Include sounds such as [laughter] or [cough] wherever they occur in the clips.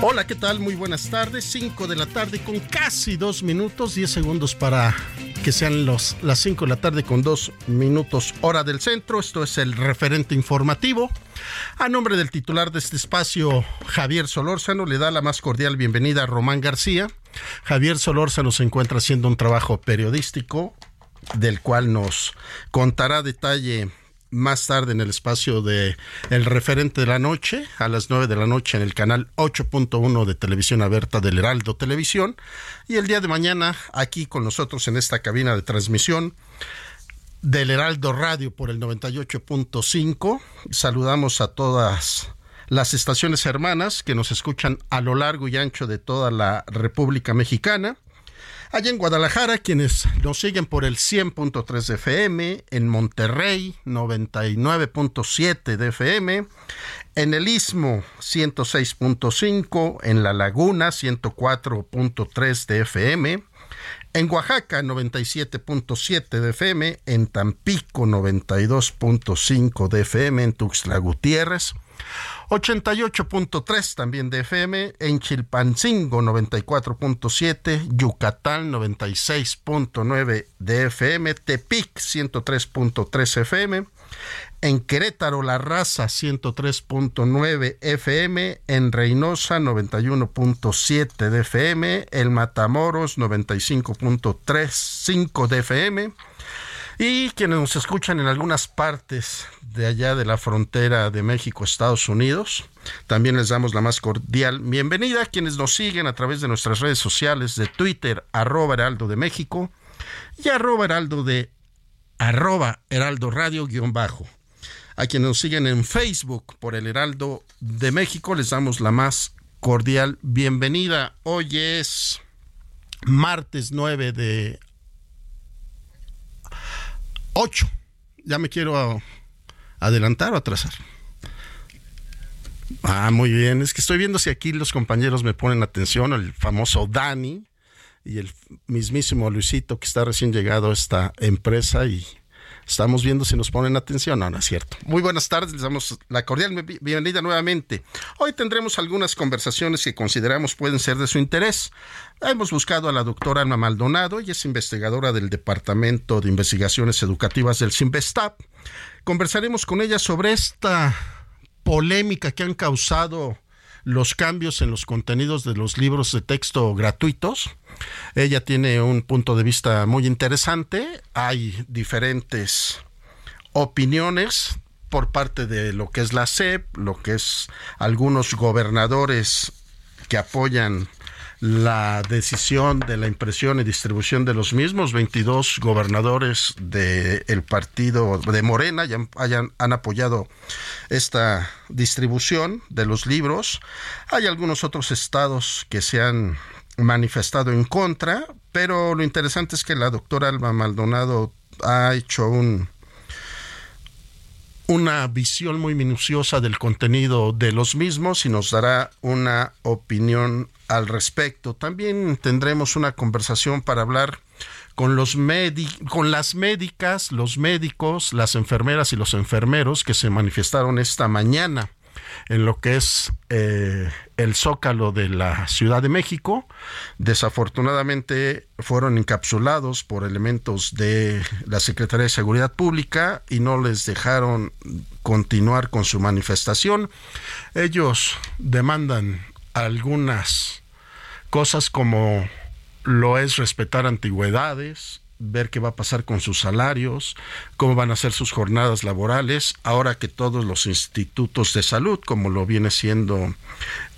Hola, ¿qué tal? Muy buenas tardes. 5 de la tarde con casi dos minutos, 10 segundos para que sean los, las 5 de la tarde con dos minutos hora del centro. Esto es el referente informativo. A nombre del titular de este espacio, Javier Solórzano, le da la más cordial bienvenida a Román García. Javier Solórzano se encuentra haciendo un trabajo periodístico del cual nos contará detalle más tarde en el espacio de El referente de la noche, a las 9 de la noche en el canal 8.1 de televisión abierta del Heraldo Televisión. Y el día de mañana, aquí con nosotros en esta cabina de transmisión del Heraldo Radio por el 98.5. Saludamos a todas las estaciones hermanas que nos escuchan a lo largo y ancho de toda la República Mexicana. Allá en Guadalajara, quienes nos siguen por el 100.3 de FM, en Monterrey 99.7 de FM, en el Istmo 106.5, en La Laguna 104.3 de FM, en Oaxaca 97.7 de FM, en Tampico 92.5 de FM, en Tuxtla Gutiérrez 88.3 también de FM, en Chilpancingo 94.7, Yucatán 96.9 de FM, Tepic 103.3 FM, en Querétaro La Raza 103.9 FM, en Reynosa 91.7 de FM, el Matamoros 95.35 de FM, y quienes nos escuchan en algunas partes de allá de la frontera de México, Estados Unidos, también les damos la más cordial bienvenida. Quienes nos siguen a través de nuestras redes sociales de Twitter, arroba heraldo de México y arroba heraldo de arroba heraldo radio guion bajo. A quienes nos siguen en Facebook por el Heraldo de México, les damos la más cordial bienvenida. Hoy es martes 9 de 8. Ya me quiero adelantar o atrasar. Ah, muy bien. Es que estoy viendo si aquí los compañeros me ponen atención, el famoso Dani y el mismísimo Luisito que está recién llegado a esta empresa y Estamos viendo si nos ponen atención. No, es cierto. Muy buenas tardes, les damos la cordial bienvenida nuevamente. Hoy tendremos algunas conversaciones que consideramos pueden ser de su interés. Hemos buscado a la doctora Alma Maldonado, y es investigadora del Departamento de Investigaciones Educativas del CIMBESTAP. Conversaremos con ella sobre esta polémica que han causado los cambios en los contenidos de los libros de texto gratuitos. Ella tiene un punto de vista muy interesante. Hay diferentes opiniones por parte de lo que es la SEP, lo que es algunos gobernadores que apoyan la decisión de la impresión y distribución de los mismos 22 gobernadores del partido de Morena ya hayan, han apoyado esta distribución de los libros. Hay algunos otros estados que se han manifestado en contra, pero lo interesante es que la doctora Alba Maldonado ha hecho un, una visión muy minuciosa del contenido de los mismos y nos dará una opinión al respecto. También tendremos una conversación para hablar con los con las médicas, los médicos, las enfermeras y los enfermeros que se manifestaron esta mañana en lo que es eh, el zócalo de la Ciudad de México. Desafortunadamente fueron encapsulados por elementos de la Secretaría de Seguridad Pública y no les dejaron continuar con su manifestación. Ellos demandan algunas cosas como lo es respetar antigüedades, ver qué va a pasar con sus salarios, cómo van a ser sus jornadas laborales, ahora que todos los institutos de salud, como lo viene siendo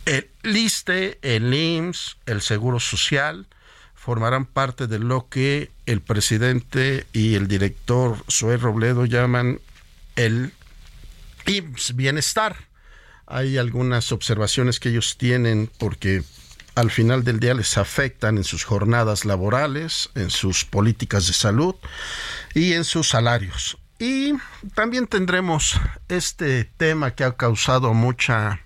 el LISTE, el IMSS, el Seguro Social, formarán parte de lo que el presidente y el director Zoé Robledo llaman el IMSS Bienestar. Hay algunas observaciones que ellos tienen porque al final del día les afectan en sus jornadas laborales, en sus políticas de salud y en sus salarios. Y también tendremos este tema que ha causado mucha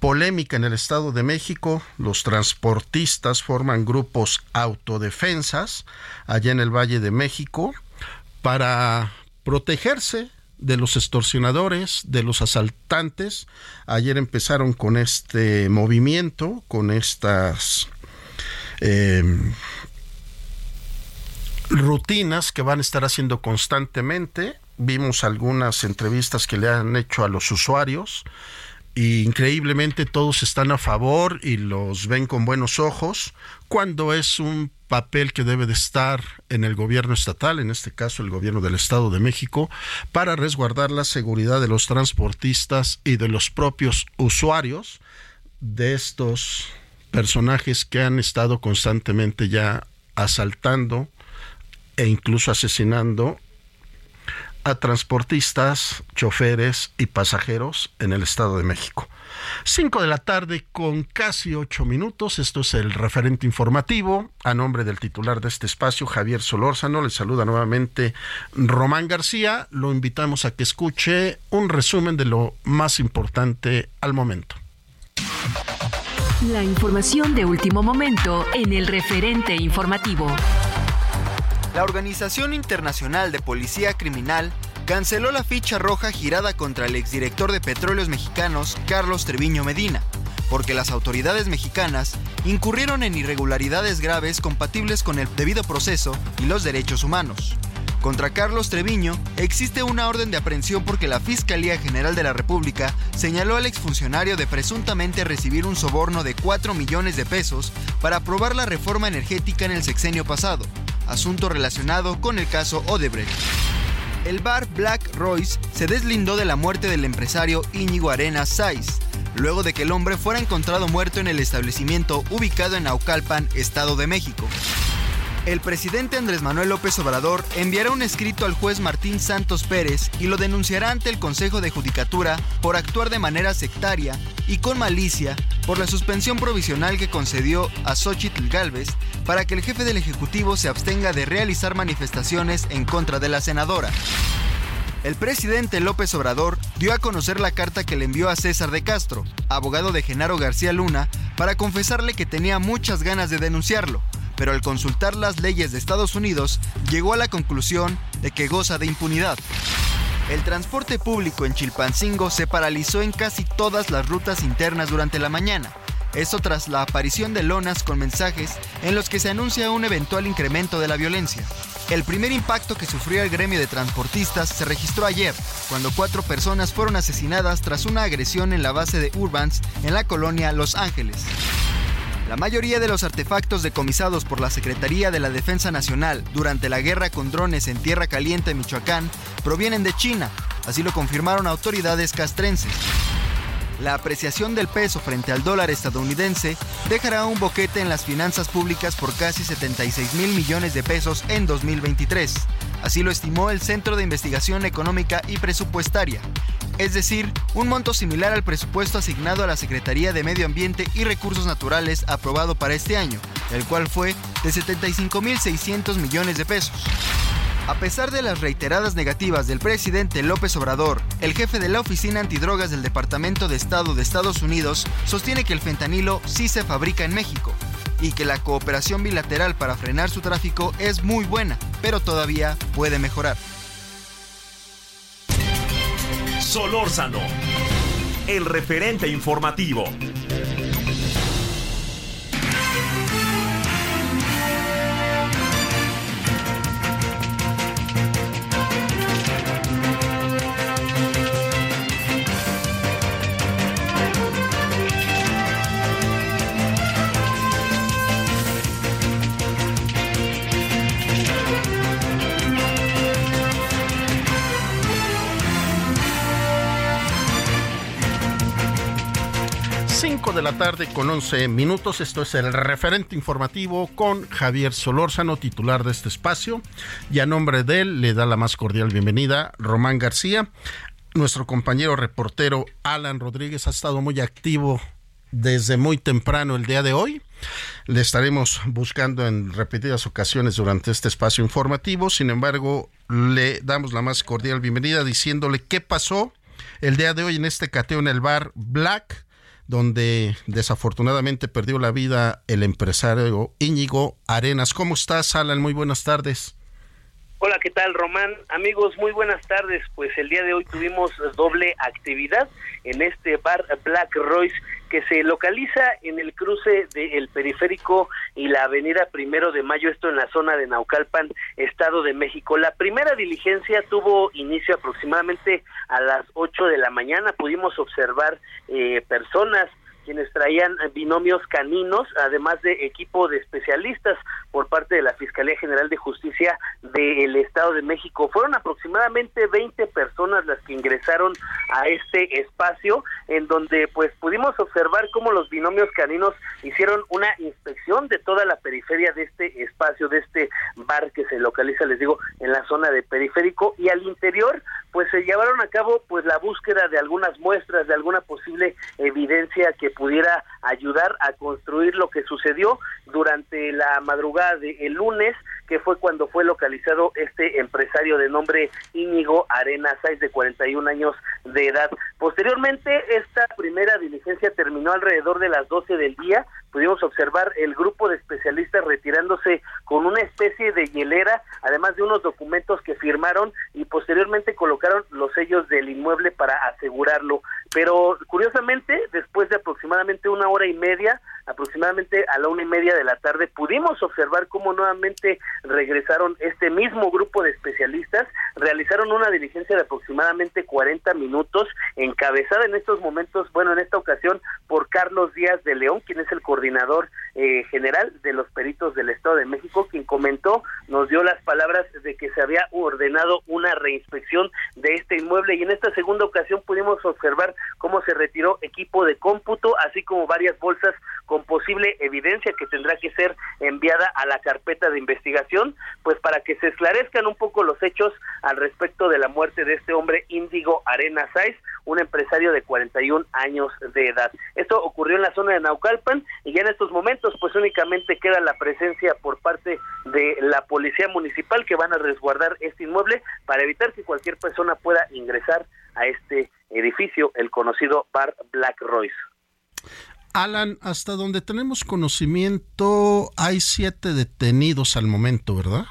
polémica en el Estado de México. Los transportistas forman grupos autodefensas allá en el Valle de México para protegerse de los extorsionadores, de los asaltantes. Ayer empezaron con este movimiento, con estas eh, rutinas que van a estar haciendo constantemente. Vimos algunas entrevistas que le han hecho a los usuarios y increíblemente todos están a favor y los ven con buenos ojos cuando es un papel que debe de estar en el gobierno estatal, en este caso el gobierno del Estado de México, para resguardar la seguridad de los transportistas y de los propios usuarios de estos personajes que han estado constantemente ya asaltando e incluso asesinando a transportistas, choferes y pasajeros en el Estado de México. 5 de la tarde con casi 8 minutos. Esto es el referente informativo. A nombre del titular de este espacio, Javier Solórzano, le saluda nuevamente Román García. Lo invitamos a que escuche un resumen de lo más importante al momento. La información de último momento en el referente informativo. La Organización Internacional de Policía Criminal canceló la ficha roja girada contra el exdirector de Petróleos Mexicanos, Carlos Treviño Medina, porque las autoridades mexicanas incurrieron en irregularidades graves compatibles con el debido proceso y los derechos humanos. Contra Carlos Treviño existe una orden de aprehensión porque la Fiscalía General de la República señaló al exfuncionario de presuntamente recibir un soborno de 4 millones de pesos para aprobar la reforma energética en el sexenio pasado, asunto relacionado con el caso Odebrecht. El bar Black Royce se deslindó de la muerte del empresario Íñigo Arenas Saiz, luego de que el hombre fuera encontrado muerto en el establecimiento ubicado en Naucalpan, Estado de México. El presidente Andrés Manuel López Obrador enviará un escrito al juez Martín Santos Pérez y lo denunciará ante el Consejo de Judicatura por actuar de manera sectaria y con malicia por la suspensión provisional que concedió a Xochitl Galvez para que el jefe del Ejecutivo se abstenga de realizar manifestaciones en contra de la senadora. El presidente López Obrador dio a conocer la carta que le envió a César de Castro, abogado de Genaro García Luna, para confesarle que tenía muchas ganas de denunciarlo, pero al consultar las leyes de Estados Unidos llegó a la conclusión de que goza de impunidad. El transporte público en Chilpancingo se paralizó en casi todas las rutas internas durante la mañana. Esto tras la aparición de lonas con mensajes en los que se anuncia un eventual incremento de la violencia. El primer impacto que sufrió el gremio de transportistas se registró ayer, cuando cuatro personas fueron asesinadas tras una agresión en la base de Urbans en la colonia Los Ángeles. La mayoría de los artefactos decomisados por la Secretaría de la Defensa Nacional durante la guerra con drones en Tierra Caliente, Michoacán, provienen de China, así lo confirmaron autoridades castrenses. La apreciación del peso frente al dólar estadounidense dejará un boquete en las finanzas públicas por casi 76 mil millones de pesos en 2023. Así lo estimó el Centro de Investigación Económica y Presupuestaria, es decir, un monto similar al presupuesto asignado a la Secretaría de Medio Ambiente y Recursos Naturales aprobado para este año, el cual fue de 75.600 millones de pesos. A pesar de las reiteradas negativas del presidente López Obrador, el jefe de la Oficina Antidrogas del Departamento de Estado de Estados Unidos sostiene que el fentanilo sí se fabrica en México y que la cooperación bilateral para frenar su tráfico es muy buena, pero todavía puede mejorar. Solórzano, el referente informativo. De la tarde con 11 minutos. Esto es el referente informativo con Javier Solórzano, titular de este espacio. Y a nombre de él le da la más cordial bienvenida Román García. Nuestro compañero reportero Alan Rodríguez ha estado muy activo desde muy temprano el día de hoy. Le estaremos buscando en repetidas ocasiones durante este espacio informativo. Sin embargo, le damos la más cordial bienvenida diciéndole qué pasó el día de hoy en este cateo en el bar Black donde desafortunadamente perdió la vida el empresario Íñigo Arenas. ¿Cómo estás, Alan? Muy buenas tardes. Hola, ¿qué tal, Román? Amigos, muy buenas tardes. Pues el día de hoy tuvimos doble actividad en este bar Black Royce que se localiza en el cruce del periférico y la avenida Primero de Mayo, esto en la zona de Naucalpan, Estado de México. La primera diligencia tuvo inicio aproximadamente a las 8 de la mañana. Pudimos observar eh, personas quienes traían binomios caninos, además de equipo de especialistas por parte de la Fiscalía General de Justicia del Estado de México. Fueron aproximadamente 20 personas las que ingresaron a este espacio, en donde pues pudimos observar cómo los binomios caninos hicieron una inspección de toda la periferia de este espacio, de este bar que se localiza, les digo, en la zona de periférico, y al interior pues se llevaron a cabo pues la búsqueda de algunas muestras, de alguna posible evidencia que pudiera ayudar a construir lo que sucedió durante la madrugada del lunes, que fue cuando fue localizado este empresario de nombre Íñigo Arena Sáiz, de 41 años de edad. Posteriormente, esta primera diligencia terminó alrededor de las 12 del día. Pudimos observar el grupo de especialistas retirándose con una especie de hielera, además de unos documentos que firmaron y posteriormente colocaron los sellos del inmueble para asegurarlo. Pero curiosamente, después de aproximadamente una hora y media, aproximadamente a la una y media de la tarde, pudimos observar cómo nuevamente regresaron este mismo grupo de especialistas, realizaron una diligencia de aproximadamente 40 minutos, encabezada en estos momentos, bueno, en esta ocasión por Carlos Díaz de León, quien es el coordinador eh, general de los peritos del Estado de México, quien comentó, nos dio las palabras de que se había ordenado una reinspección de este inmueble y en esta segunda ocasión pudimos observar cómo se retiró equipo de cómputo, así como varias bolsas con posible evidencia que tendrá que ser enviada a la carpeta de investigación, pues para que se esclarezcan un poco los hechos al respecto de la muerte de este hombre Índigo Arena Saiz, un empresario de 41 años de edad. Esto ocurrió en la zona de Naucalpan y ya en estos momentos pues únicamente queda la presencia por parte de la policía municipal que van a resguardar este inmueble para evitar que cualquier persona pueda ingresar a este edificio, el conocido Bar Black Royce. Alan, hasta donde tenemos conocimiento, hay siete detenidos al momento, ¿verdad?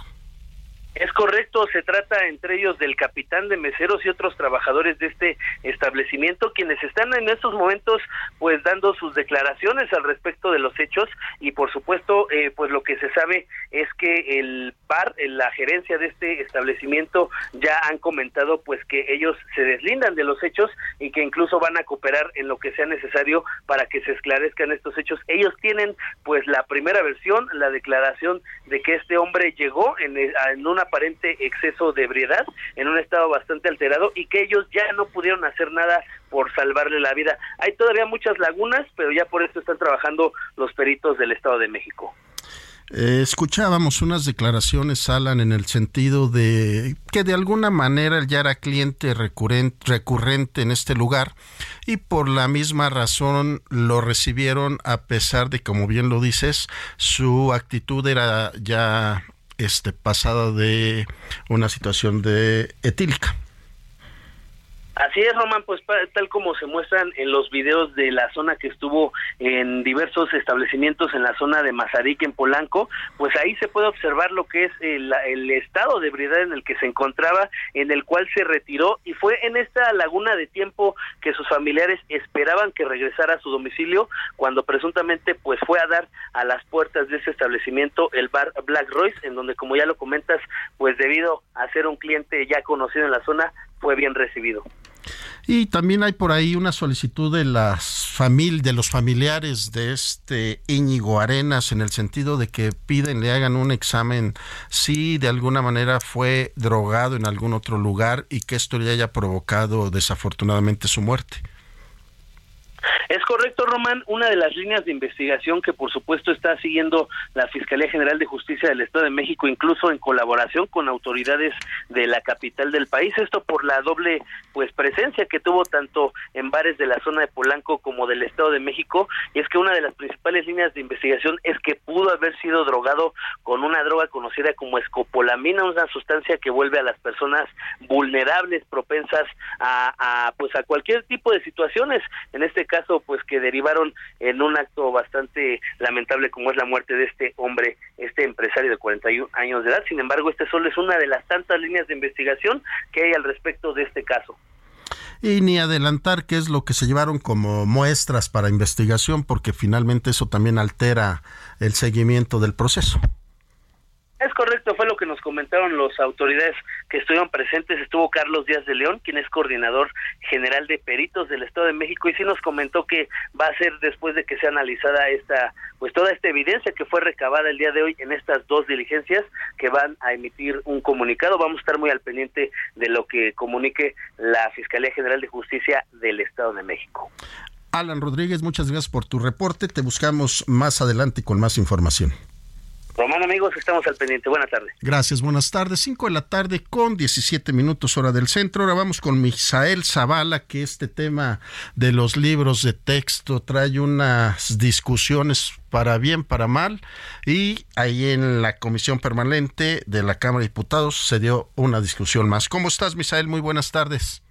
Es correcto, se trata entre ellos del capitán de meseros y otros trabajadores de este establecimiento quienes están en estos momentos pues dando sus declaraciones al respecto de los hechos y por supuesto eh, pues lo que se sabe es que el par, la gerencia de este establecimiento ya han comentado pues que ellos se deslindan de los hechos y que incluso van a cooperar en lo que sea necesario para que se esclarezcan estos hechos. Ellos tienen pues la primera versión, la declaración de que este hombre llegó en, en una aparente exceso de ebriedad, en un estado bastante alterado y que ellos ya no pudieron hacer nada por salvarle la vida. Hay todavía muchas lagunas, pero ya por eso están trabajando los peritos del Estado de México. Eh, escuchábamos unas declaraciones, Alan, en el sentido de que de alguna manera ya era cliente recurrente, recurrente en este lugar y por la misma razón lo recibieron a pesar de, como bien lo dices, su actitud era ya este, pasada de una situación de etílica. Así es, Román, pues tal como se muestran en los videos de la zona que estuvo en diversos establecimientos en la zona de Mazarik, en Polanco, pues ahí se puede observar lo que es el, el, estado de ebriedad en el que se encontraba, en el cual se retiró y fue en esta laguna de tiempo que sus familiares esperaban que regresara a su domicilio cuando presuntamente pues fue a dar a las puertas de ese establecimiento el bar Black Royce, en donde como ya lo comentas, pues debido a ser un cliente ya conocido en la zona, fue bien recibido. Y también hay por ahí una solicitud de las de los familiares de este Íñigo Arenas, en el sentido de que piden le hagan un examen si de alguna manera fue drogado en algún otro lugar y que esto le haya provocado desafortunadamente su muerte. Es correcto, Román. Una de las líneas de investigación que, por supuesto, está siguiendo la Fiscalía General de Justicia del Estado de México, incluso en colaboración con autoridades de la capital del país. Esto por la doble, pues, presencia que tuvo tanto en bares de la zona de Polanco como del Estado de México. Y es que una de las principales líneas de investigación es que pudo haber sido drogado con una droga conocida como escopolamina, una sustancia que vuelve a las personas vulnerables, propensas a, pues, a cualquier tipo de situaciones. En este caso, pues que derivaron en un acto bastante lamentable como es la muerte de este hombre, este empresario de 41 años de edad. Sin embargo, este solo es una de las tantas líneas de investigación que hay al respecto de este caso y ni adelantar qué es lo que se llevaron como muestras para investigación, porque finalmente eso también altera el seguimiento del proceso. Es correcto, fue lo que nos comentaron las autoridades que estuvieron presentes. Estuvo Carlos Díaz de León, quien es coordinador general de peritos del Estado de México, y sí nos comentó que va a ser después de que sea analizada esta, pues toda esta evidencia que fue recabada el día de hoy en estas dos diligencias, que van a emitir un comunicado. Vamos a estar muy al pendiente de lo que comunique la Fiscalía General de Justicia del Estado de México. Alan Rodríguez, muchas gracias por tu reporte. Te buscamos más adelante con más información. Román, amigos, estamos al pendiente. Buenas tardes. Gracias, buenas tardes. 5 de la tarde con 17 minutos hora del centro. Ahora vamos con Misael Zavala, que este tema de los libros de texto trae unas discusiones para bien, para mal. Y ahí en la comisión permanente de la Cámara de Diputados se dio una discusión más. ¿Cómo estás, Misael? Muy buenas tardes.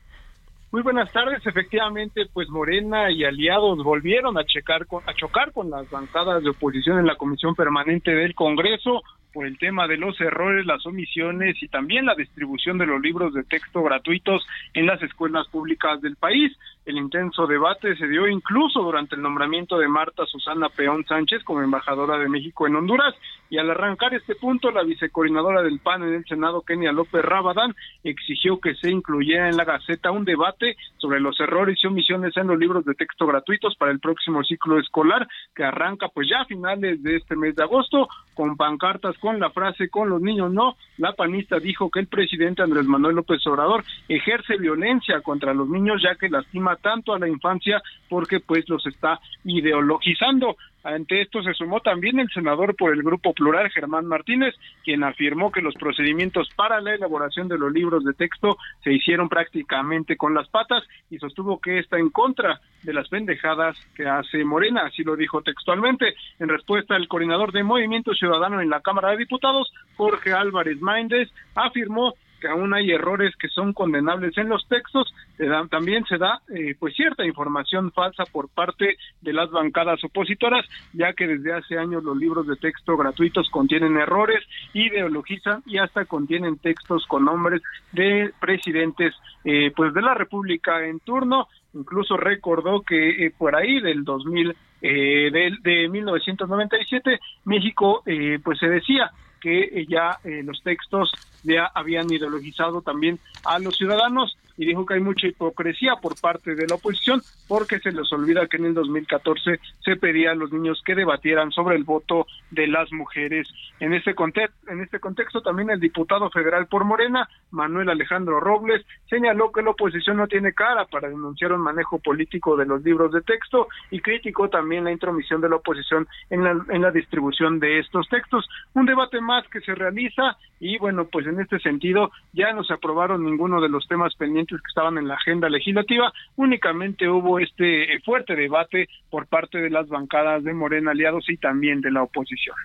Muy buenas tardes. Efectivamente, pues Morena y aliados volvieron a checar a chocar con las bancadas de oposición en la Comisión Permanente del Congreso por el tema de los errores, las omisiones y también la distribución de los libros de texto gratuitos en las escuelas públicas del país. El intenso debate se dio incluso durante el nombramiento de Marta Susana Peón Sánchez como embajadora de México en Honduras y al arrancar este punto la vicecoordinadora del PAN en el Senado, Kenia López Rabadán, exigió que se incluyera en la Gaceta un debate sobre los errores y omisiones en los libros de texto gratuitos para el próximo ciclo escolar que arranca pues ya a finales de este mes de agosto con pancartas con la frase con los niños no, la panista dijo que el presidente Andrés Manuel López Obrador ejerce violencia contra los niños ya que lastima tanto a la infancia porque pues los está ideologizando. Ante esto se sumó también el senador por el Grupo Plural, Germán Martínez, quien afirmó que los procedimientos para la elaboración de los libros de texto se hicieron prácticamente con las patas y sostuvo que está en contra de las pendejadas que hace Morena, así lo dijo textualmente. En respuesta, el coordinador de Movimiento Ciudadano en la Cámara de Diputados, Jorge Álvarez Méndez, afirmó que aún hay errores que son condenables en los textos, también se da eh, pues cierta información falsa por parte de las bancadas opositoras, ya que desde hace años los libros de texto gratuitos contienen errores, ideologizan y hasta contienen textos con nombres de presidentes eh, pues de la República en turno, incluso recordó que eh, por ahí del 2000 eh, de, de 1997 México eh, pues se decía que ya los textos ya habían ideologizado también a los ciudadanos. Y dijo que hay mucha hipocresía por parte de la oposición porque se les olvida que en el 2014 se pedía a los niños que debatieran sobre el voto de las mujeres. En este contexto, en este contexto también el diputado federal por Morena, Manuel Alejandro Robles, señaló que la oposición no tiene cara para denunciar un manejo político de los libros de texto y criticó también la intromisión de la oposición en la, en la distribución de estos textos. Un debate más que se realiza y bueno, pues en este sentido ya no se aprobaron ninguno de los temas pendientes que estaban en la agenda legislativa, únicamente hubo este fuerte debate por parte de las bancadas de Morena aliados y también de la oposición.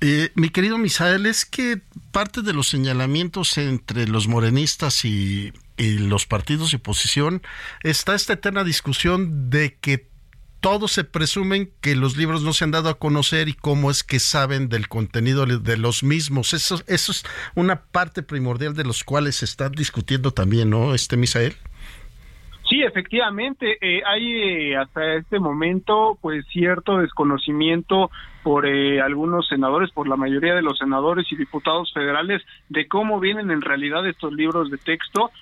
Eh, mi querido Misael, es que parte de los señalamientos entre los morenistas y los partidos de oposición está esta eterna discusión de que todos se presumen que los libros no se han dado a conocer y cómo es que saben del contenido de los mismos. Eso, eso es una parte primordial de los cuales se está discutiendo también, ¿no, este Misael? Sí, efectivamente, eh, hay eh, hasta este momento pues cierto desconocimiento por eh, algunos senadores, por la mayoría de los senadores y diputados federales, de cómo vienen en realidad estos libros de texto.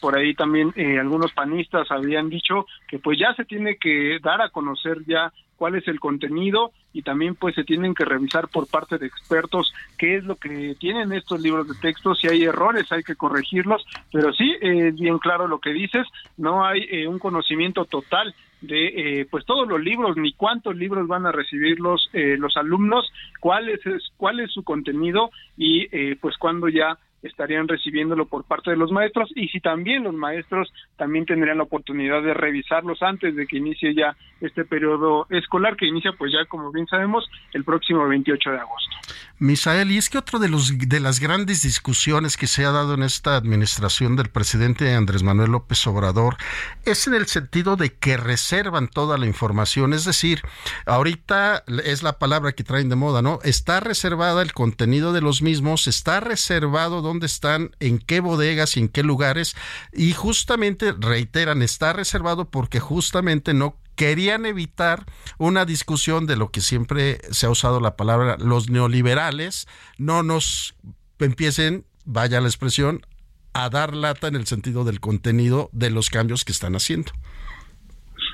por ahí también algunos panistas habían dicho que pues ya se tiene que dar a conocer ya cuál es el contenido y también pues se tienen que revisar por parte de expertos qué es lo que tienen estos libros de texto, si hay errores hay que corregirlos, pero sí, es bien claro lo que dices, no hay eh, un conocimiento total de eh, pues todos los libros ni cuántos libros van a recibir los eh, los alumnos cuál es cuál es su contenido y pues cuando ya estarían recibiéndolo por parte de los maestros y si también los maestros también tendrían la oportunidad de revisarlos antes de que inicie ya este periodo escolar que inicia pues ya como bien sabemos el próximo 28 de agosto. Misael, y es que otro de los de las grandes discusiones que se ha dado en esta administración del presidente Andrés Manuel López Obrador es en el sentido de que reservan toda la información, es decir, ahorita es la palabra que traen de moda, ¿no? Está reservada el contenido de los mismos, está reservado dónde están, en qué bodegas y en qué lugares y justamente reiteran, está reservado porque justamente no querían evitar una discusión de lo que siempre se ha usado la palabra los neoliberales no nos empiecen, vaya la expresión, a dar lata en el sentido del contenido de los cambios que están haciendo.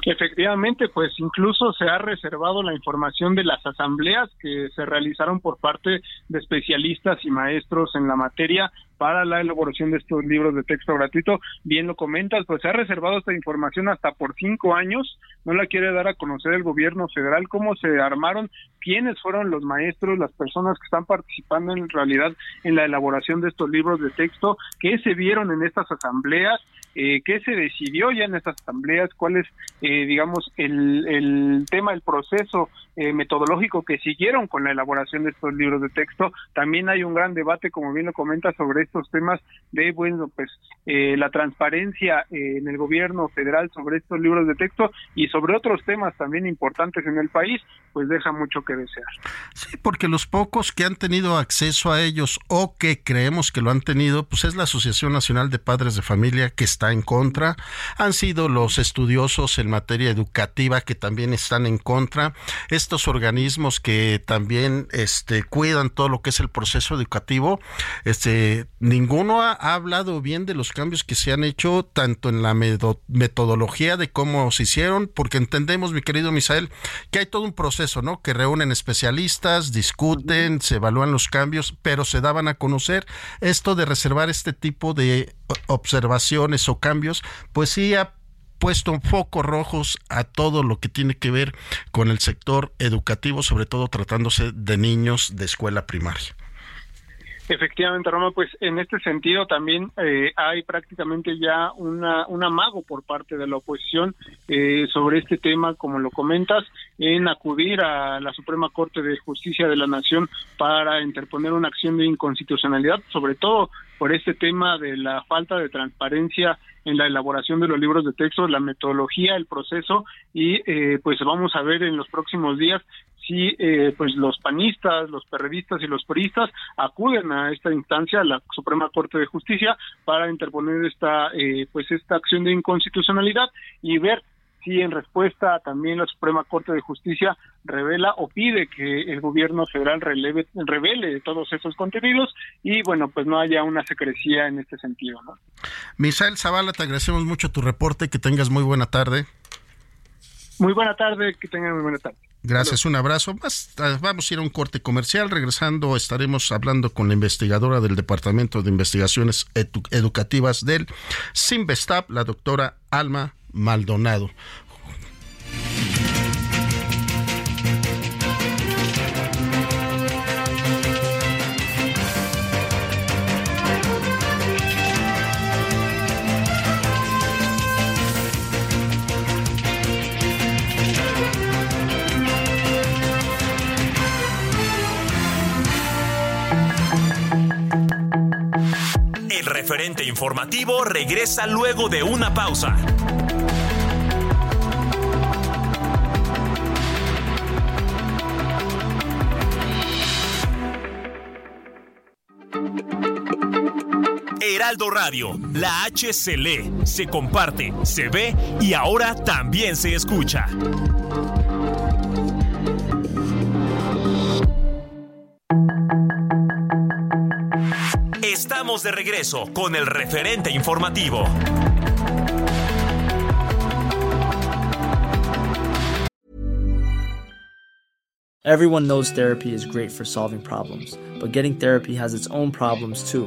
Efectivamente, pues incluso se ha reservado la información de las asambleas que se realizaron por parte de especialistas y maestros en la materia para la elaboración de estos libros de texto gratuito. Bien lo comentas, pues se ha reservado esta información hasta por cinco años, no la quiere dar a conocer el gobierno federal, cómo se armaron, quiénes fueron los maestros, las personas que están participando en realidad en la elaboración de estos libros de texto, qué se vieron en estas asambleas, eh, qué se decidió ya en estas asambleas, cuál es, eh, digamos, el, el tema, el proceso eh, metodológico que siguieron con la elaboración de estos libros de texto. También hay un gran debate, como bien lo comenta, sobre estos temas de, bueno, pues eh, la transparencia eh, en el gobierno federal sobre estos libros de texto y sobre otros temas también importantes en el país, pues deja mucho que desear. Sí, porque los pocos que han tenido acceso a ellos o que creemos que lo han tenido, pues es la Asociación Nacional de Padres de Familia que está en contra, han sido los estudiosos en materia educativa que también están en contra, estos organismos que también este, cuidan todo lo que es el proceso educativo, este, ninguno ha, hablado bien de los cambios que se han hecho, tanto en la metodología de cómo se hicieron, porque entendemos, mi querido Misael, que hay todo un proceso, ¿no? Que reúnen especialistas, discuten, se evalúan los cambios, pero se daban a conocer. Esto de reservar este tipo de observaciones o cambios, pues sí ha puesto focos rojos a todo lo que tiene que ver con el sector educativo, sobre todo tratándose de niños de escuela primaria. Efectivamente, Roma, pues en este sentido también eh, hay prácticamente ya una, un amago por parte de la oposición eh, sobre este tema, como lo comentas, en acudir a la Suprema Corte de Justicia de la Nación para interponer una acción de inconstitucionalidad, sobre todo por este tema de la falta de transparencia en la elaboración de los libros de texto, la metodología, el proceso y eh, pues vamos a ver en los próximos días si eh, pues los panistas, los periodistas y los puristas acuden a esta instancia, a la Suprema Corte de Justicia, para interponer esta eh, pues esta acción de inconstitucionalidad y ver sí en respuesta también la Suprema Corte de Justicia revela o pide que el gobierno federal releve, revele todos esos contenidos y bueno, pues no haya una secrecía en este sentido. ¿no? Misael Zavala, te agradecemos mucho tu reporte, que tengas muy buena tarde. Muy buena tarde, que tengan muy buena tarde. Gracias, un abrazo. Ah, vamos a ir a un corte comercial. Regresando, estaremos hablando con la investigadora del Departamento de Investigaciones Educativas del Simvestab, la doctora Alma Maldonado. El referente informativo regresa luego de una pausa. Heraldo Radio, la H se lee, se comparte, se ve y ahora también se escucha. Estamos de regreso con el referente informativo. Everyone knows therapy is great for solving problems, but getting therapy has its own problems too,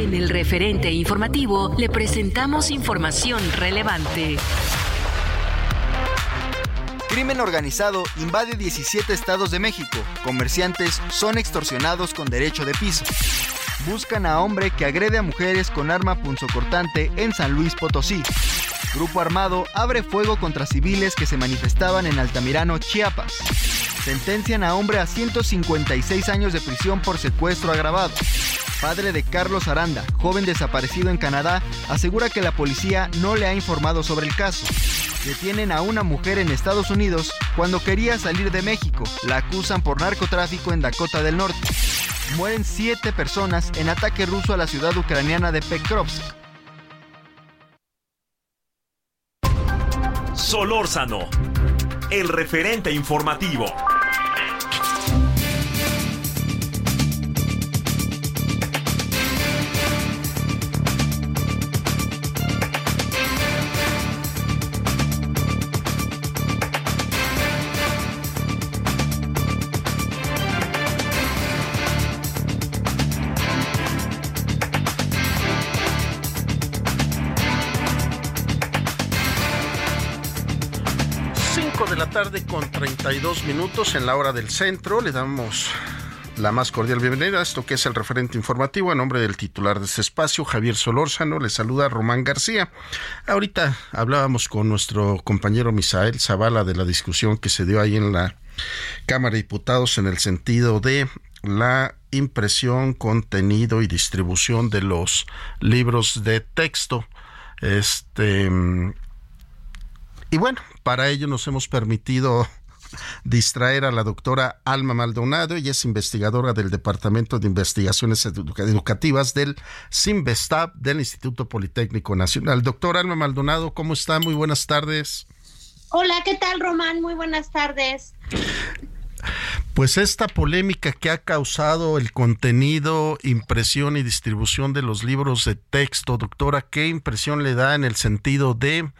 En el referente informativo le presentamos información relevante. Crimen organizado invade 17 estados de México. Comerciantes son extorsionados con derecho de piso. Buscan a hombre que agrede a mujeres con arma punzocortante en San Luis Potosí. Grupo armado abre fuego contra civiles que se manifestaban en Altamirano, Chiapas. Sentencian a hombre a 156 años de prisión por secuestro agravado. Padre de Carlos Aranda, joven desaparecido en Canadá, asegura que la policía no le ha informado sobre el caso. Detienen a una mujer en Estados Unidos cuando quería salir de México. La acusan por narcotráfico en Dakota del Norte. Mueren siete personas en ataque ruso a la ciudad ucraniana de Pekrovsk. Solórzano, el referente informativo. De la tarde con 32 minutos en la hora del centro. Le damos la más cordial bienvenida a esto que es el referente informativo a nombre del titular de este espacio, Javier Solórzano. Le saluda Román García. Ahorita hablábamos con nuestro compañero Misael Zavala de la discusión que se dio ahí en la Cámara de Diputados en el sentido de la impresión, contenido y distribución de los libros de texto. Este y bueno, para ello nos hemos permitido [laughs] distraer a la doctora Alma Maldonado. Ella es investigadora del Departamento de Investigaciones Educativas del CIMBESTAB del Instituto Politécnico Nacional. Doctora Alma Maldonado, ¿cómo está? Muy buenas tardes. Hola, ¿qué tal, Román? Muy buenas tardes. Pues esta polémica que ha causado el contenido, impresión y distribución de los libros de texto, doctora, ¿qué impresión le da en el sentido de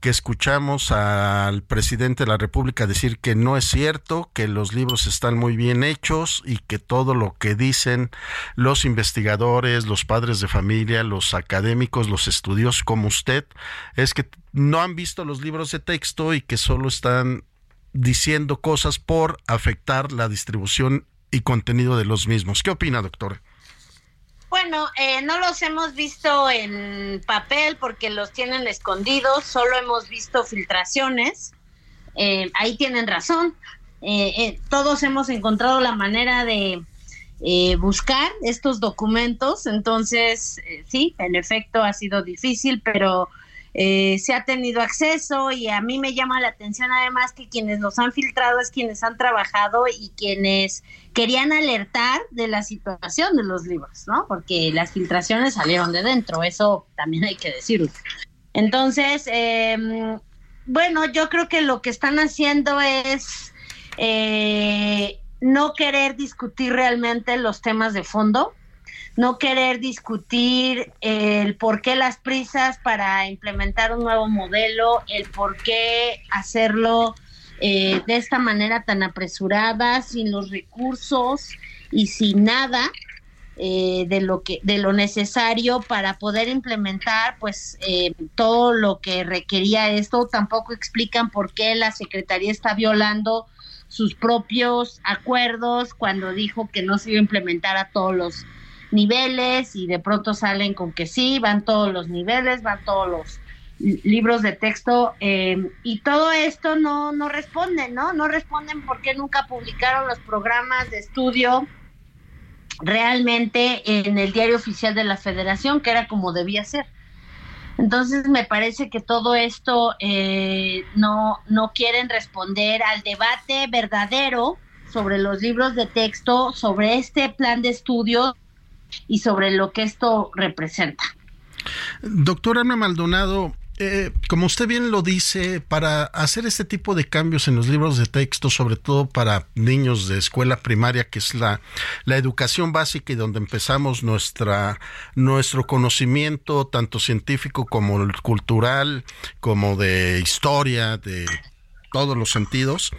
que escuchamos al presidente de la República decir que no es cierto, que los libros están muy bien hechos y que todo lo que dicen los investigadores, los padres de familia, los académicos, los estudios como usted, es que no han visto los libros de texto y que solo están diciendo cosas por afectar la distribución y contenido de los mismos. ¿Qué opina, doctor? Bueno, eh, no los hemos visto en papel porque los tienen escondidos, solo hemos visto filtraciones. Eh, ahí tienen razón. Eh, todos hemos encontrado la manera de buscar estos documentos, entonces sí, en efecto ha sido difícil, pero eh, se ha tenido acceso y a mí me llama la atención además que quienes los han filtrado es quienes han trabajado y quienes querían alertar de la situación de los libros, ¿no? Porque las filtraciones salieron de dentro, eso también hay que decirlo. Entonces, eh, bueno, yo creo que lo que están haciendo es eh, no querer discutir realmente los temas de fondo no querer discutir el por qué las prisas para implementar un nuevo modelo, el por qué hacerlo eh, de esta manera tan apresurada, sin los recursos y sin nada eh, de lo que de lo necesario para poder implementar pues eh, todo lo que requería esto. Tampoco explican por qué la secretaría está violando sus propios acuerdos cuando dijo que no se iba a implementar a todos los niveles y de pronto salen con que sí, van todos los niveles, van todos los libros de texto eh, y todo esto no, no responden, ¿no? No responden porque nunca publicaron los programas de estudio realmente en el diario oficial de la federación, que era como debía ser. Entonces me parece que todo esto eh, no, no quieren responder al debate verdadero sobre los libros de texto, sobre este plan de estudio y sobre lo que esto representa. Doctora Ana Maldonado, eh, como usted bien lo dice, para hacer este tipo de cambios en los libros de texto, sobre todo para niños de escuela primaria, que es la, la educación básica y donde empezamos nuestra, nuestro conocimiento, tanto científico como cultural, como de historia, de todos los sentidos,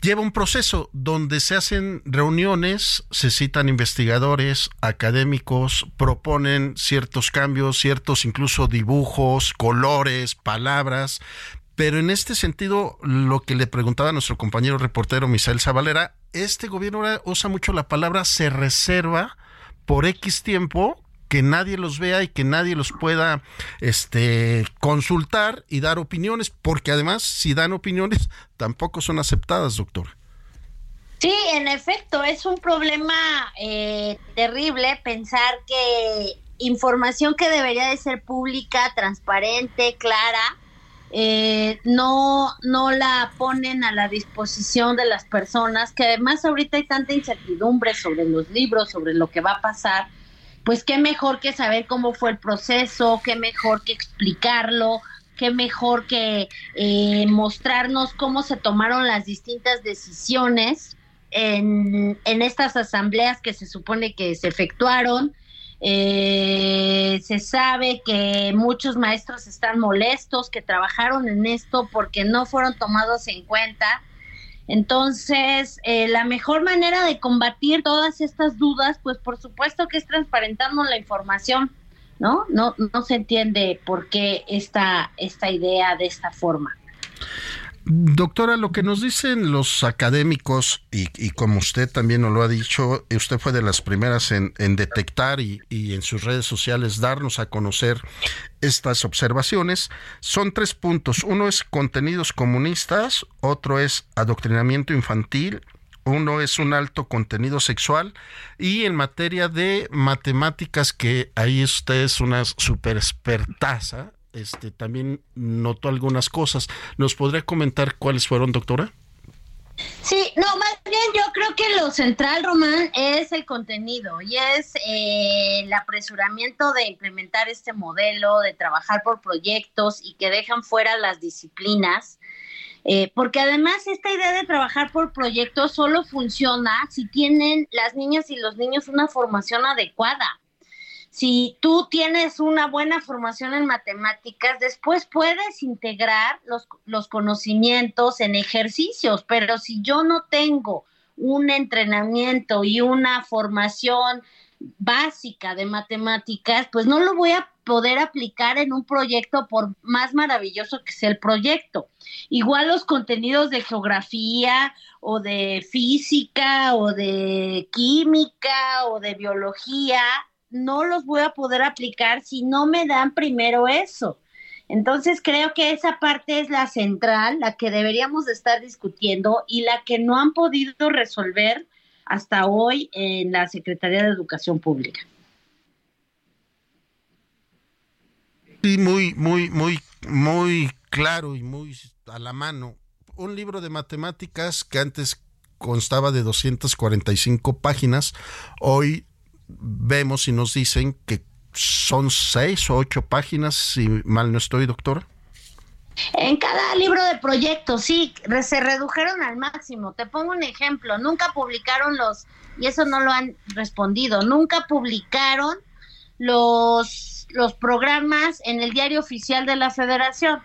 lleva un proceso donde se hacen reuniones, se citan investigadores, académicos, proponen ciertos cambios, ciertos incluso dibujos, colores, palabras. Pero en este sentido, lo que le preguntaba a nuestro compañero reportero Misael Zavalera, este gobierno usa mucho la palabra se reserva por X tiempo que nadie los vea y que nadie los pueda este, consultar y dar opiniones, porque además si dan opiniones [laughs] tampoco son aceptadas, doctor. Sí, en efecto, es un problema eh, terrible pensar que información que debería de ser pública, transparente, clara, eh, no, no la ponen a la disposición de las personas, que además ahorita hay tanta incertidumbre sobre los libros, sobre lo que va a pasar, pues qué mejor que saber cómo fue el proceso, qué mejor que explicarlo, qué mejor que eh, mostrarnos cómo se tomaron las distintas decisiones en, estas asambleas que se supone que se efectuaron. Eh, se sabe que muchos maestros están molestos, que trabajaron en esto porque no fueron tomados en cuenta entonces, eh, la mejor manera de combatir todas estas dudas, pues por supuesto que es transparentando la información, ¿no? No, no se entiende por qué esta, esta idea de esta forma. Doctora, lo que nos dicen los académicos, y, como usted también nos lo ha dicho, usted fue de las primeras en, detectar y, en sus redes sociales darnos a conocer estas observaciones, son tres puntos. Uno es contenidos comunistas, otro es adoctrinamiento infantil, uno es un alto contenido sexual y en materia de matemáticas que ahí usted es una super expertaza este, también notó algunas cosas. ¿Nos podría comentar cuáles fueron, doctora? Sí, no, más bien yo creo que lo central, Román, es el contenido y es eh, el apresuramiento de implementar este modelo, de trabajar por proyectos y que dejan fuera las disciplinas. Eh, porque además esta idea de trabajar por proyectos solo funciona si tienen las niñas y los niños una formación adecuada si tú tienes una buena formación en matemáticas, después puedes integrar los, los conocimientos en ejercicios, pero si yo no tengo un entrenamiento y una formación básica de matemáticas, pues no lo voy a poder aplicar en un proyecto por más maravilloso que sea el proyecto. Igual los contenidos de geografía o de física o de química o de biología no los voy a poder aplicar si no me dan primero eso. Entonces creo que esa parte es la central, la que deberíamos estar discutiendo y la que no han podido resolver hasta hoy en la Secretaría de Educación Pública. Sí, muy, muy, muy, muy claro y muy a la mano. Un libro de matemáticas que antes constaba de 245 páginas, hoy vemos y nos dicen que son seis o ocho páginas, si mal no estoy, doctora. En cada libro de proyecto, sí, se redujeron al máximo. Te pongo un ejemplo, nunca publicaron los, y eso no lo han respondido, nunca publicaron los, los programas en el diario oficial de la federación.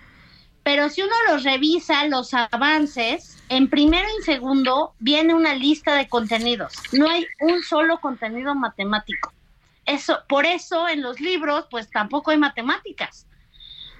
Pero si uno los revisa, los avances, en primero y segundo viene una lista de contenidos. No hay un solo contenido matemático. Eso, por eso en los libros, pues tampoco hay matemáticas.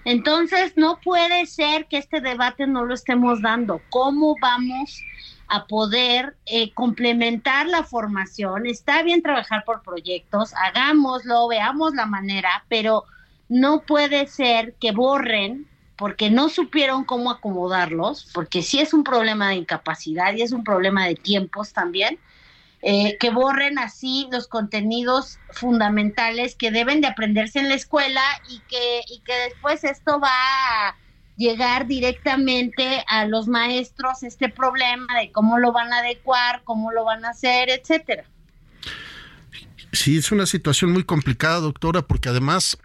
Entonces, no puede ser que este debate no lo estemos dando. ¿Cómo vamos a poder eh, complementar la formación? Está bien trabajar por proyectos, hagámoslo, veamos la manera, pero no puede ser que borren porque no supieron cómo acomodarlos, porque sí es un problema de incapacidad y es un problema de tiempos también eh, que borren así los contenidos fundamentales que deben de aprenderse en la escuela y que, y que después esto va a llegar directamente a los maestros este problema de cómo lo van a adecuar, cómo lo van a hacer, etcétera. Sí, es una situación muy complicada, doctora, porque además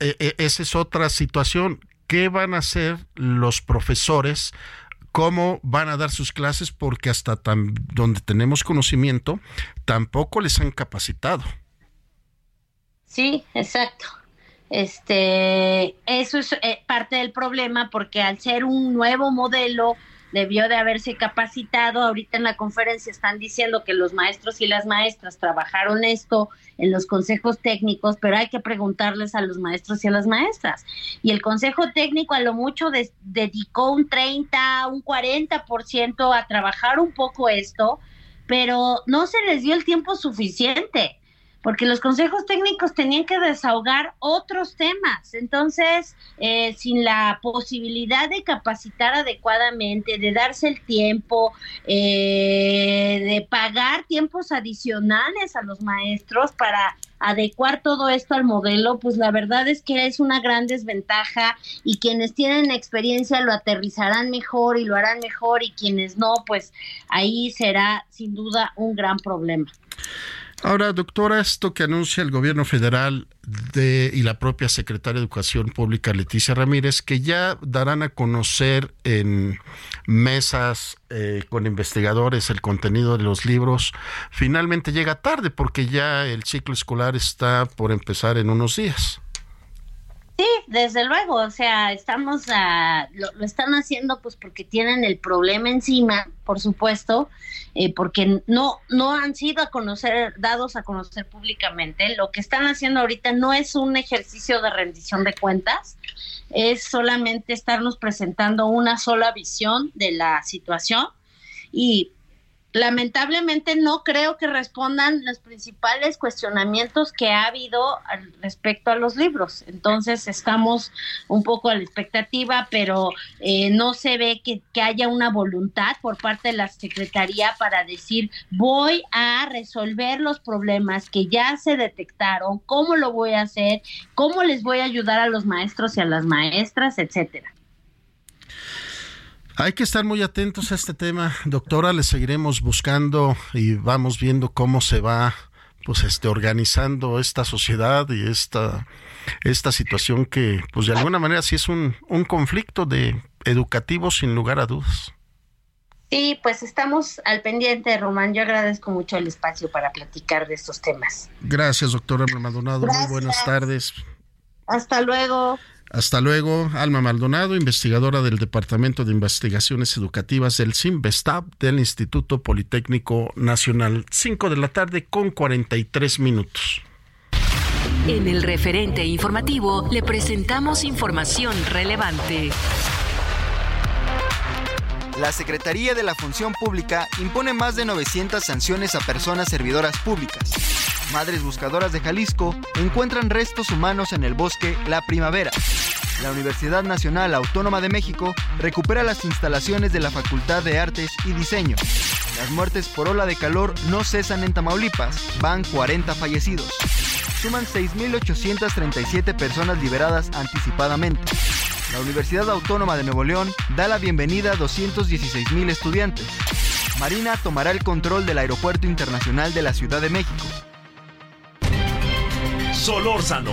eh, eh, esa es otra situación. ¿Qué van a hacer los profesores cómo van a dar sus clases porque hasta donde tenemos conocimiento tampoco les han capacitado. Sí, exacto. Este, eso es eh, parte del problema porque al ser un nuevo modelo debió de haberse capacitado. Ahorita en la conferencia están diciendo que los maestros y las maestras trabajaron esto en los consejos técnicos, pero hay que preguntarles a los maestros y a las maestras. Y el consejo técnico a lo mucho dedicó un 30, un 40% a trabajar un poco esto, pero no se les dio el tiempo suficiente porque los consejos técnicos tenían que desahogar otros temas. Entonces, eh, sin la posibilidad de capacitar adecuadamente, de darse el tiempo, eh, de pagar tiempos adicionales a los maestros para adecuar todo esto al modelo, pues la verdad es que es una gran desventaja y quienes tienen experiencia lo aterrizarán mejor y lo harán mejor y quienes no, pues ahí será sin duda un gran problema. Ahora, doctora, esto que anuncia el gobierno federal de, y la propia secretaria de Educación Pública, Leticia Ramírez, que ya darán a conocer en mesas eh, con investigadores el contenido de los libros, finalmente llega tarde porque ya el ciclo escolar está por empezar en unos días. Sí, desde luego, o sea, estamos a, lo, están haciendo pues porque tienen el problema encima, por supuesto, eh, porque no no han sido a conocer dados a conocer públicamente. Lo que están haciendo ahorita no es un ejercicio de rendición de cuentas, es solamente estarnos presentando una sola visión de la situación y lamentablemente no creo que respondan los principales cuestionamientos que ha habido respecto a los libros. Entonces estamos un poco a la expectativa, pero eh, no se ve que, que, haya una voluntad por parte de la Secretaría para decir voy a resolver los problemas que ya se detectaron, cómo lo voy a hacer, cómo les voy a ayudar a los maestros y a las maestras, etcétera. Hay que estar muy atentos a este tema, doctora. Le seguiremos buscando y vamos viendo cómo se va, pues, este, organizando esta sociedad y esta, esta situación que, pues, de alguna manera sí es un, un conflicto de educativo sin lugar a dudas. Sí, pues estamos al pendiente, Román. Yo agradezco mucho el espacio para platicar de estos temas. Gracias, doctora Maldonado. Muy buenas tardes. Hasta luego. Hasta luego, Alma Maldonado, investigadora del Departamento de Investigaciones Educativas del CIMBESTAB del Instituto Politécnico Nacional. 5 de la tarde con 43 minutos. En el referente informativo le presentamos información relevante. La Secretaría de la Función Pública impone más de 900 sanciones a personas servidoras públicas. Madres Buscadoras de Jalisco encuentran restos humanos en el bosque La Primavera. La Universidad Nacional Autónoma de México recupera las instalaciones de la Facultad de Artes y Diseño. Las muertes por ola de calor no cesan en Tamaulipas, van 40 fallecidos. Suman 6.837 personas liberadas anticipadamente. La Universidad Autónoma de Nuevo León da la bienvenida a 216.000 estudiantes. Marina tomará el control del Aeropuerto Internacional de la Ciudad de México. Solórzano,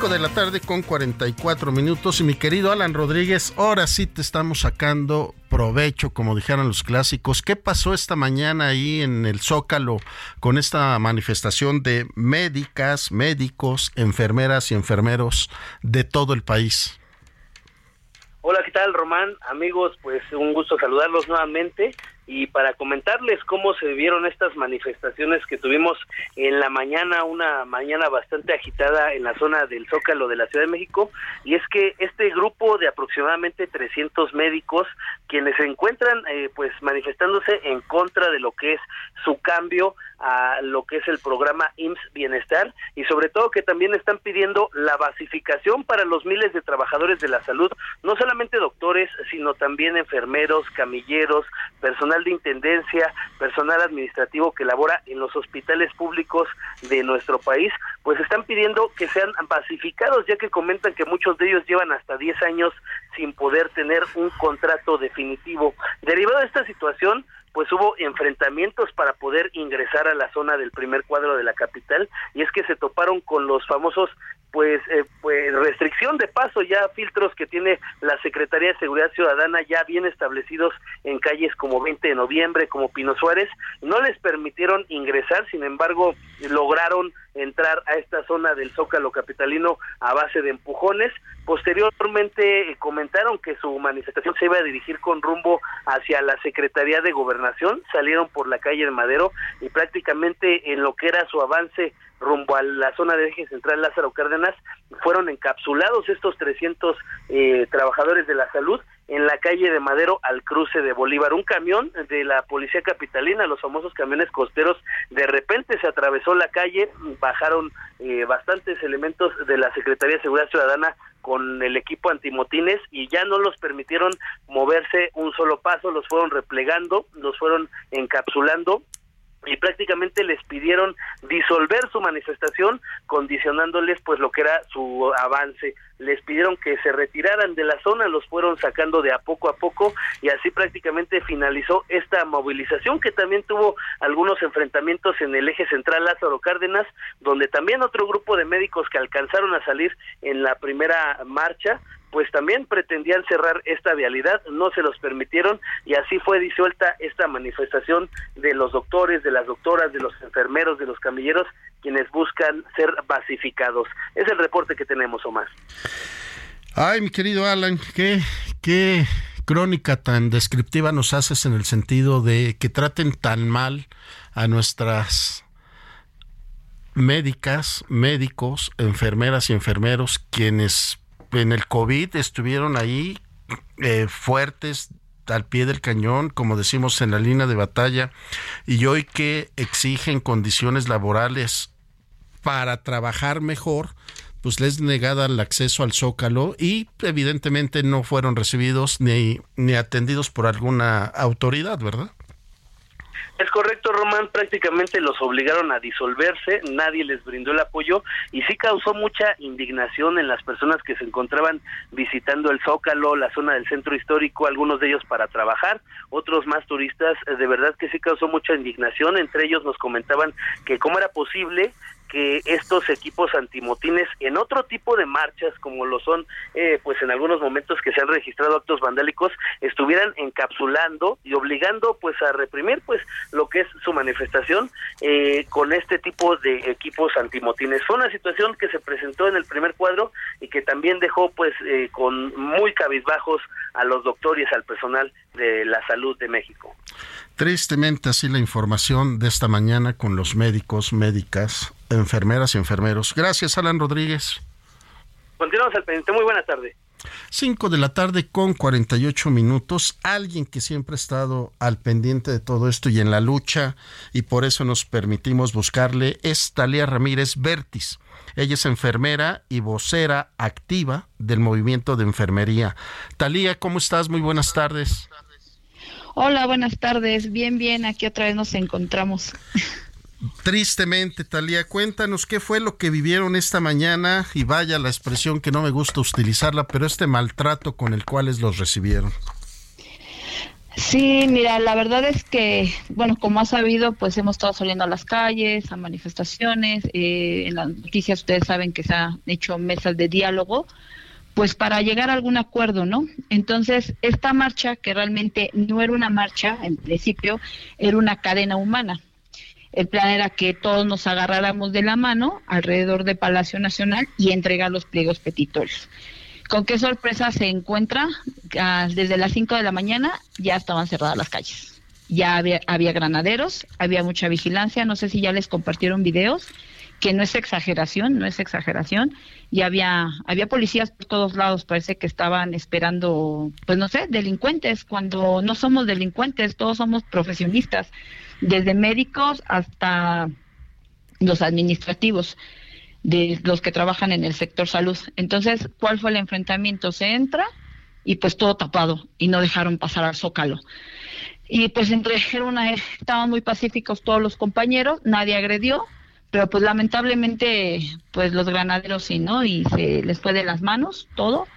5 de la tarde con 44 minutos y mi querido Alan Rodríguez, ahora sí te estamos sacando provecho, como dijeron los clásicos. ¿Qué pasó esta mañana ahí en el Zócalo con esta manifestación de médicas, médicos, enfermeras y enfermeros de todo el país? Hola, ¿qué tal, Román? Amigos, pues un gusto saludarlos nuevamente y para comentarles cómo se vieron estas manifestaciones que tuvimos en la mañana, una mañana bastante agitada en la zona del Zócalo de la Ciudad de México, y es que este grupo de aproximadamente 300 médicos, quienes se encuentran eh, pues manifestándose en contra de lo que es su cambio a lo que es el programa IMSS Bienestar y sobre todo que también están pidiendo la basificación para los miles de trabajadores de la salud, no solamente doctores, sino también enfermeros, camilleros, personal de intendencia, personal administrativo que labora en los hospitales públicos de nuestro país, pues están pidiendo que sean basificados, ya que comentan que muchos de ellos llevan hasta 10 años sin poder tener un contrato definitivo. Derivado de esta situación, pues hubo enfrentamientos para poder ingresar a la zona del primer cuadro de la capital y es que se toparon con los famosos pues, eh, pues restricción de paso ya filtros que tiene la Secretaría de Seguridad Ciudadana ya bien establecidos en calles como 20 de noviembre como Pino Suárez no les permitieron ingresar sin embargo lograron entrar a esta zona del Zócalo capitalino a base de empujones. Posteriormente eh, comentaron que su manifestación se iba a dirigir con rumbo hacia la Secretaría de Gobernación, salieron por la calle de Madero y prácticamente en lo que era su avance rumbo a la zona de eje central Lázaro Cárdenas, fueron encapsulados estos 300 eh, trabajadores de la salud en la calle de Madero al cruce de Bolívar. Un camión de la policía capitalina, los famosos camiones costeros, de repente se atravesó la calle, bajaron eh, bastantes elementos de la Secretaría de Seguridad Ciudadana con el equipo antimotines y ya no los permitieron moverse un solo paso, los fueron replegando, los fueron encapsulando y prácticamente les pidieron disolver su manifestación condicionándoles pues lo que era su avance. Les pidieron que se retiraran de la zona los fueron sacando de a poco a poco y así prácticamente finalizó esta movilización que también tuvo algunos enfrentamientos en el eje central Lázaro Cárdenas donde también otro grupo de médicos que alcanzaron a salir en la primera marcha pues también pretendían cerrar esta vialidad, no se los permitieron y así fue disuelta esta manifestación de los doctores, de las doctoras, de los enfermeros, de los camilleros, quienes buscan ser basificados. Es el reporte que tenemos, Omar. Ay, mi querido Alan, qué, qué crónica tan descriptiva nos haces en el sentido de que traten tan mal a nuestras médicas, médicos, enfermeras y enfermeros, quienes en el COVID estuvieron ahí eh, fuertes al pie del cañón, como decimos en la línea de batalla, y hoy que exigen condiciones laborales para trabajar mejor, pues les negada el acceso al zócalo y evidentemente no fueron recibidos ni, ni atendidos por alguna autoridad, ¿verdad? Es correcto, Román, prácticamente los obligaron a disolverse, nadie les brindó el apoyo y sí causó mucha indignación en las personas que se encontraban visitando el Zócalo, la zona del centro histórico, algunos de ellos para trabajar, otros más turistas, de verdad que sí causó mucha indignación, entre ellos nos comentaban que cómo era posible que estos equipos antimotines en otro tipo de marchas como lo son eh, pues en algunos momentos que se han registrado actos vandálicos estuvieran encapsulando y obligando pues a reprimir pues lo que es su manifestación eh, con este tipo de equipos antimotines. Fue una situación que se presentó en el primer cuadro y que también dejó pues eh, con muy cabizbajos a los doctores al personal de la salud de México. Tristemente así la información de esta mañana con los médicos, médicas, enfermeras y enfermeros. Gracias, Alan Rodríguez. Continuamos al pendiente. Muy buena tarde. 5 de la tarde con 48 minutos. Alguien que siempre ha estado al pendiente de todo esto y en la lucha, y por eso nos permitimos buscarle, es Talía Ramírez Vértiz. Ella es enfermera y vocera activa del movimiento de enfermería. Talía, ¿cómo estás? Muy buenas tardes. Hola, buenas tardes. Bien, bien, aquí otra vez nos encontramos. Tristemente, Talía, cuéntanos qué fue lo que vivieron esta mañana y vaya la expresión que no me gusta utilizarla, pero este maltrato con el cual los recibieron. Sí, mira, la verdad es que, bueno, como has sabido, pues hemos estado saliendo a las calles, a manifestaciones, eh, en las noticias ustedes saben que se han hecho mesas de diálogo, pues para llegar a algún acuerdo, ¿no? Entonces, esta marcha, que realmente no era una marcha, en principio, era una cadena humana. El plan era que todos nos agarráramos de la mano alrededor de Palacio Nacional y entregar los pliegos petitorios. ¿Con qué sorpresa se encuentra? Ah, desde las 5 de la mañana ya estaban cerradas las calles. Ya había, había granaderos, había mucha vigilancia, no sé si ya les compartieron videos que no es exageración, no es exageración, y había, había policías por todos lados, parece que estaban esperando, pues no sé, delincuentes, cuando no somos delincuentes, todos somos profesionistas, desde médicos hasta los administrativos, de los que trabajan en el sector salud. Entonces, ¿cuál fue el enfrentamiento? Se entra y pues todo tapado y no dejaron pasar al zócalo. Y pues entre una, estaban muy pacíficos todos los compañeros, nadie agredió, pero pues lamentablemente pues los granaderos sí, ¿no? Y se les fue de las manos todo,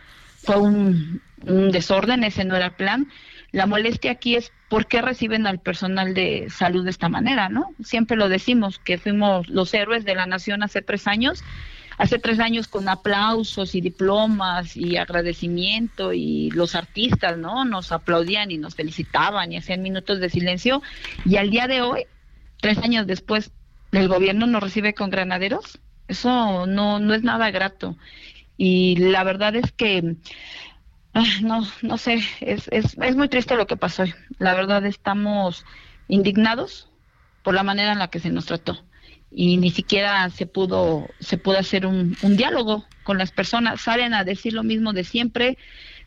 fue un, desorden, ese no era el plan. La molestia aquí es por qué reciben al personal de salud de esta manera, ¿no? Siempre lo decimos, que fuimos los héroes de la nación hace tres años, hace tres años con aplausos y diplomas y agradecimiento y los artistas, ¿no? Nos aplaudían y nos felicitaban y hacían minutos de silencio y al día de hoy, tres años después, el gobierno nos recibe con granaderos, eso no, no es nada grato. Y la verdad es que, no, no sé, es, es, es muy triste lo que pasó hoy. La verdad estamos indignados por la manera en la que se nos trató. Y ni siquiera se pudo se pudo hacer un, un, diálogo con las personas. Salen a decir lo mismo de siempre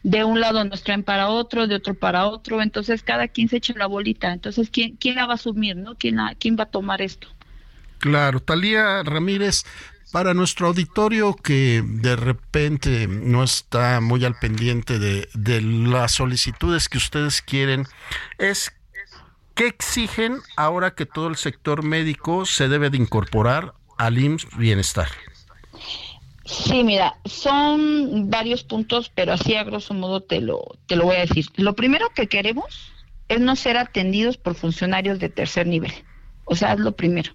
de un lado nos traen para otro de otro para otro. Entonces cada quien se echa la bolita. Entonces quién quién la va a asumir no quién quién va a tomar esto Claro, Talía Ramírez, para nuestro auditorio que de repente no está muy al pendiente de, las solicitudes que ustedes quieren, es ¿qué exigen ahora que todo el sector médico se debe de incorporar al IMSS Bienestar? Sí, mira, son varios puntos, pero así a grosso modo te lo, te lo voy a decir. Lo primero que queremos es no ser atendidos por funcionarios de tercer nivel. O sea, es lo primero.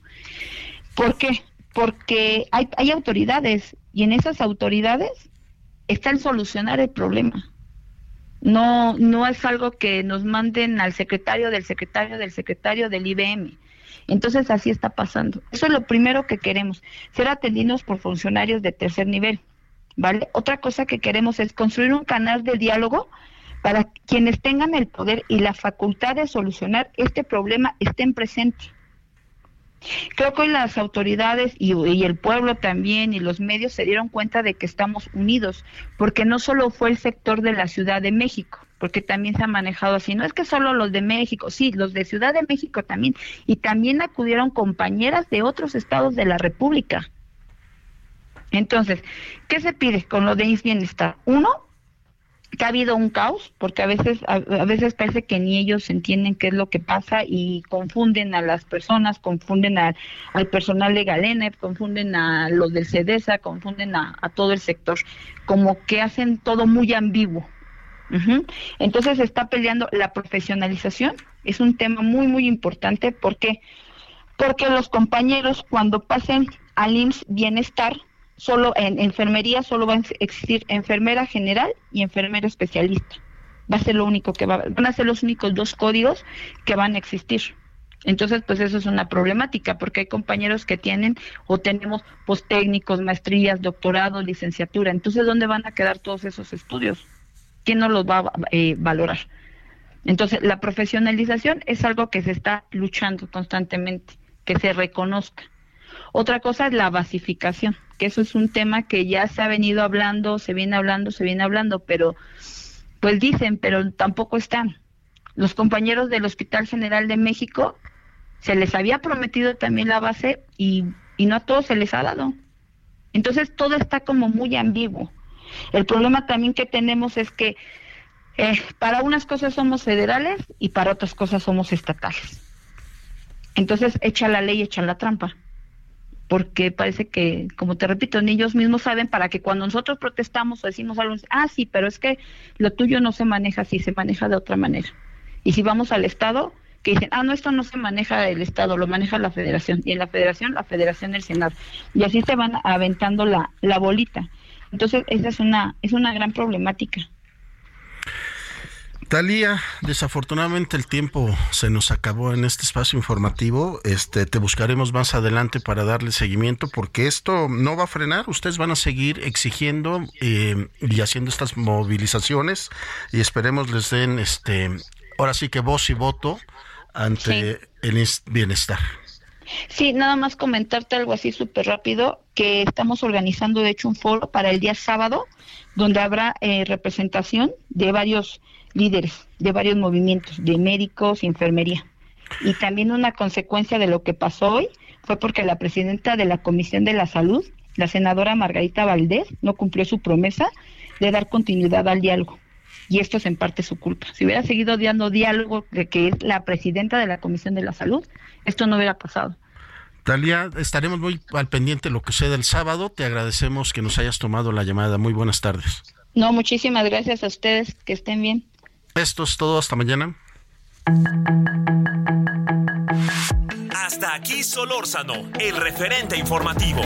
¿Por qué? Porque hay, hay autoridades y en esas autoridades está el solucionar el problema. No, no es algo que nos manden al secretario del secretario del secretario del IBM. Entonces así está pasando. Eso es lo primero que queremos, ser atendidos por funcionarios de tercer nivel. ¿Vale? Otra cosa que queremos es construir un canal de diálogo para quienes tengan el poder y la facultad de solucionar este problema estén presentes. Creo que las autoridades y, el pueblo también y los medios se dieron cuenta de que estamos unidos, porque no solo fue el sector de la Ciudad de México, porque también se ha manejado así, no es que solo los de México, sí, los de Ciudad de México también, y también acudieron compañeras de otros estados de la República. Entonces, ¿qué se pide con lo de Bienestar? Uno, que ha habido un caos, porque a veces, a, veces parece que ni ellos entienden qué es lo que pasa y confunden a las personas, confunden al personal de Galenep, confunden a los del CEDESA, confunden a, todo el sector, como que hacen todo muy ambiguo. Entonces se está peleando la profesionalización, es un tema muy, muy importante, ¿por qué? Porque los compañeros cuando pasen al IMSS Bienestar, solo en enfermería solo va a existir enfermera general y enfermera especialista. Va a ser lo único que va, van a ser los únicos dos códigos que van a existir. Entonces, pues eso es una problemática, porque hay compañeros que tienen o tenemos técnicos, maestrías, doctorado, licenciatura. Entonces, ¿dónde van a quedar todos esos estudios? ¿Quién no los va a eh, valorar? Entonces, la profesionalización es algo que se está luchando constantemente, que se reconozca. Otra cosa es la basificación, que eso es un tema que ya se ha venido hablando, se viene hablando, se viene hablando, pero pues dicen, pero tampoco están. Los compañeros del Hospital General de México se les había prometido también la base y, y no a todos se les ha dado. Entonces todo está como muy ambiguo. El problema también que tenemos es que eh, para unas cosas somos federales y para otras cosas somos estatales. Entonces echa la ley, echa la trampa. Porque parece que, como te repito, ni ellos mismos saben para que cuando nosotros protestamos o decimos algo, ah, sí, pero es que lo tuyo no se maneja así, se maneja de otra manera. Y si vamos al Estado, que dicen, ah, no, esto no se maneja el Estado, lo maneja la Federación, y en la Federación, la Federación, el Senado. Y así se van aventando la, la bolita. Entonces, esa es una, es una gran problemática. Talía, desafortunadamente el tiempo se nos acabó en este espacio informativo. Este, te buscaremos más adelante para darle seguimiento porque esto no va a frenar. Ustedes van a seguir exigiendo eh, y haciendo estas movilizaciones y esperemos les den, este, ahora sí que voz y voto ante el bienestar. Sí, nada más comentarte algo así súper rápido, que estamos organizando de hecho un foro para el día sábado, donde habrá eh, representación de varios líderes, de varios movimientos, de médicos y enfermería. Y también una consecuencia de lo que pasó hoy fue porque la presidenta de la Comisión de la Salud, la senadora Margarita Valdés, no cumplió su promesa de dar continuidad al diálogo y esto es en parte su culpa. Si hubiera seguido dando diálogo de que es la presidenta de la Comisión de la Salud, esto no hubiera pasado. Talia, estaremos muy al pendiente de lo que suceda el sábado. Te agradecemos que nos hayas tomado la llamada. Muy buenas tardes. No, muchísimas gracias a ustedes. Que estén bien. Esto es todo. Hasta mañana. Hasta aquí Solórzano, el referente informativo.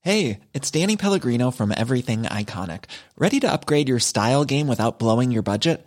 Hey, it's Danny Pellegrino from Everything Iconic. Ready to upgrade your style game without blowing your budget?